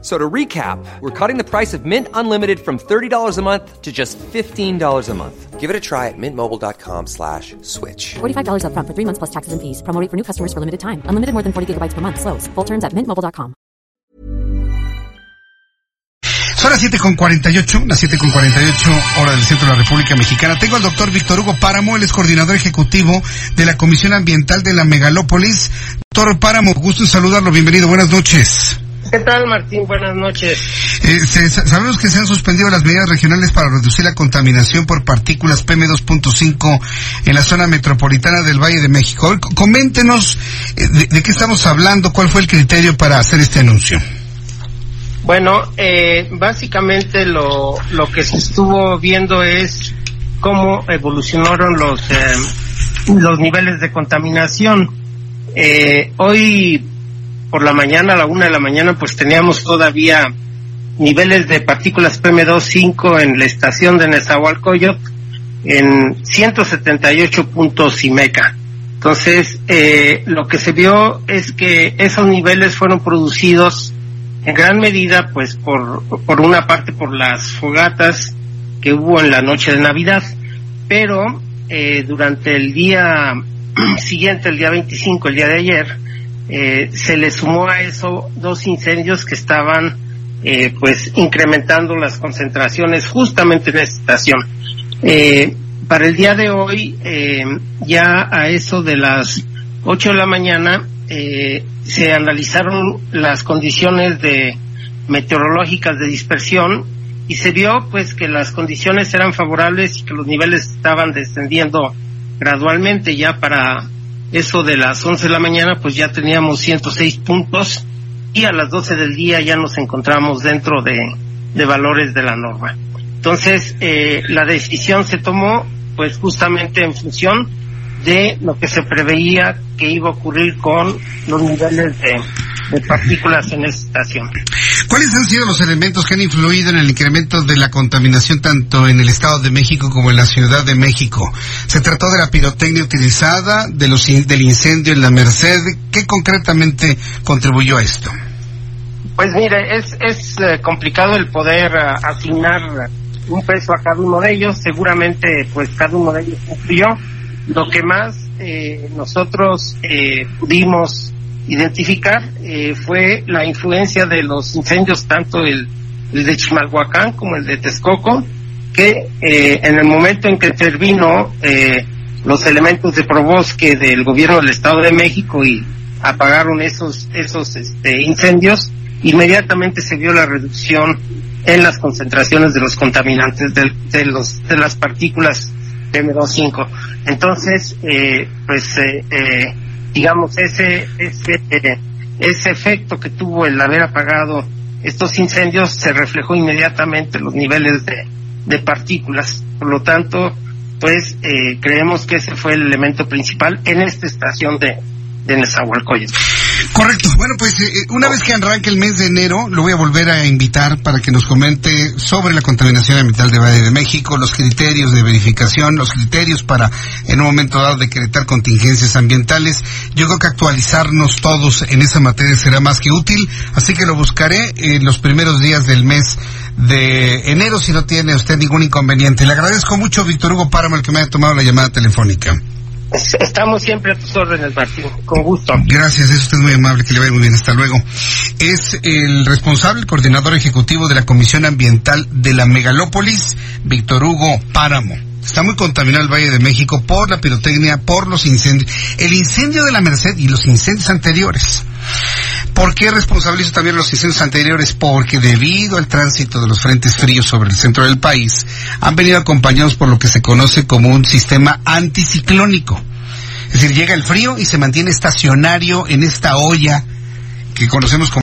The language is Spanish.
So to recap, we're cutting the price of Mint Unlimited from $30 a month to just $15 a month. Give it a try at mintmobile.com slash switch. $45 up front for three months plus taxes and fees. Promo rate for new customers for limited time. Unlimited more than 40 gigabytes per month. Slows. Full terms at mintmobile.com. Son las 7 con 48, las 7 con 48 hora del centro de la República Mexicana. Tengo al doctor Víctor Hugo Páramo, él es coordinador ejecutivo de la Comisión Ambiental de la Megalópolis. Doctor Páramo, gusto en saludarlo, bienvenido, buenas noches. ¿Qué tal, Martín? Buenas noches. Eh, se- sabemos que se han suspendido las medidas regionales para reducir la contaminación por partículas PM2.5 en la zona metropolitana del Valle de México. Coméntenos eh, de, de qué estamos hablando, cuál fue el criterio para hacer este anuncio. Bueno, eh, básicamente lo, lo que se estuvo viendo es cómo evolucionaron los, eh, los niveles de contaminación. Hoy por la mañana, a la una de la mañana, pues teníamos todavía niveles de partículas PM2.5 en la estación de Nezahualcóyotl en 178 puntos IMECA. Entonces, eh, lo que se vio es que esos niveles fueron producidos en gran medida, pues, por, por una parte por las fogatas que hubo en la noche de Navidad, pero eh, durante el día siguiente, el día 25, el día de ayer, eh, se le sumó a eso dos incendios que estaban, eh, pues, incrementando las concentraciones justamente en esta estación. Eh, para el día de hoy, eh, ya a eso de las 8 de la mañana, eh, se analizaron las condiciones de meteorológicas de dispersión y se vio pues que las condiciones eran favorables y que los niveles estaban descendiendo gradualmente ya para eso de las 11 de la mañana pues ya teníamos 106 puntos y a las 12 del día ya nos encontramos dentro de, de valores de la norma. Entonces, eh, la decisión se tomó pues justamente en función de lo que se preveía que iba a ocurrir con los niveles de, de partículas en esta estación. ¿Cuáles han sido los elementos que han influido en el incremento de la contaminación tanto en el Estado de México como en la Ciudad de México? ¿Se trató de la pirotecnia utilizada, de los, del incendio en la Merced? ¿Qué concretamente contribuyó a esto? Pues mire, es, es eh, complicado el poder eh, asignar un peso a cada uno de ellos. Seguramente, pues cada uno de ellos cumplió. Lo que más eh, nosotros eh, pudimos identificar eh, fue la influencia de los incendios, tanto el, de Chimalhuacán como el de Texcoco, que eh, en el momento en que intervino eh, los elementos de probosque del gobierno del Estado de México y apagaron esos esos este, incendios, inmediatamente se vio la reducción en las concentraciones de los contaminantes del- de, los de las partículas PM2.5. Entonces, eh, pues eh, eh, digamos ese ese ese efecto que tuvo el haber apagado estos incendios se reflejó inmediatamente en los niveles de, de partículas. Por lo tanto, pues eh, creemos que ese fue el elemento principal en esta estación de, de Nezahualcóyotl. Correcto. Bueno, pues eh, una vez que arranque el mes de enero, lo voy a volver a invitar para que nos comente sobre la contaminación ambiental de Valle de México, los criterios de verificación, los criterios para en un momento dado decretar contingencias ambientales. Yo creo que actualizarnos todos en esa materia será más que útil, así que lo buscaré en los primeros días del mes de enero si no tiene usted ningún inconveniente. Le agradezco mucho, Víctor Hugo Páramo, el que me haya tomado la llamada telefónica. Es- Estamos siempre a tus órdenes, Martín, con gusto. Gracias, es usted muy amable, que le vaya muy bien, hasta luego. Es el responsable, el coordinador ejecutivo de la Comisión Ambiental de la Megalópolis, Víctor Hugo Páramo. Está muy contaminado el Valle de México por la pirotecnia, por los incendios. El incendio de la Merced y los incendios anteriores. ¿Por qué responsabilizo también los incendios anteriores? Porque debido al tránsito de los frentes fríos sobre el centro del país, han venido acompañados por lo que se conoce como un sistema anticiclónico. Es decir, llega el frío y se mantiene estacionario en esta olla que conocemos como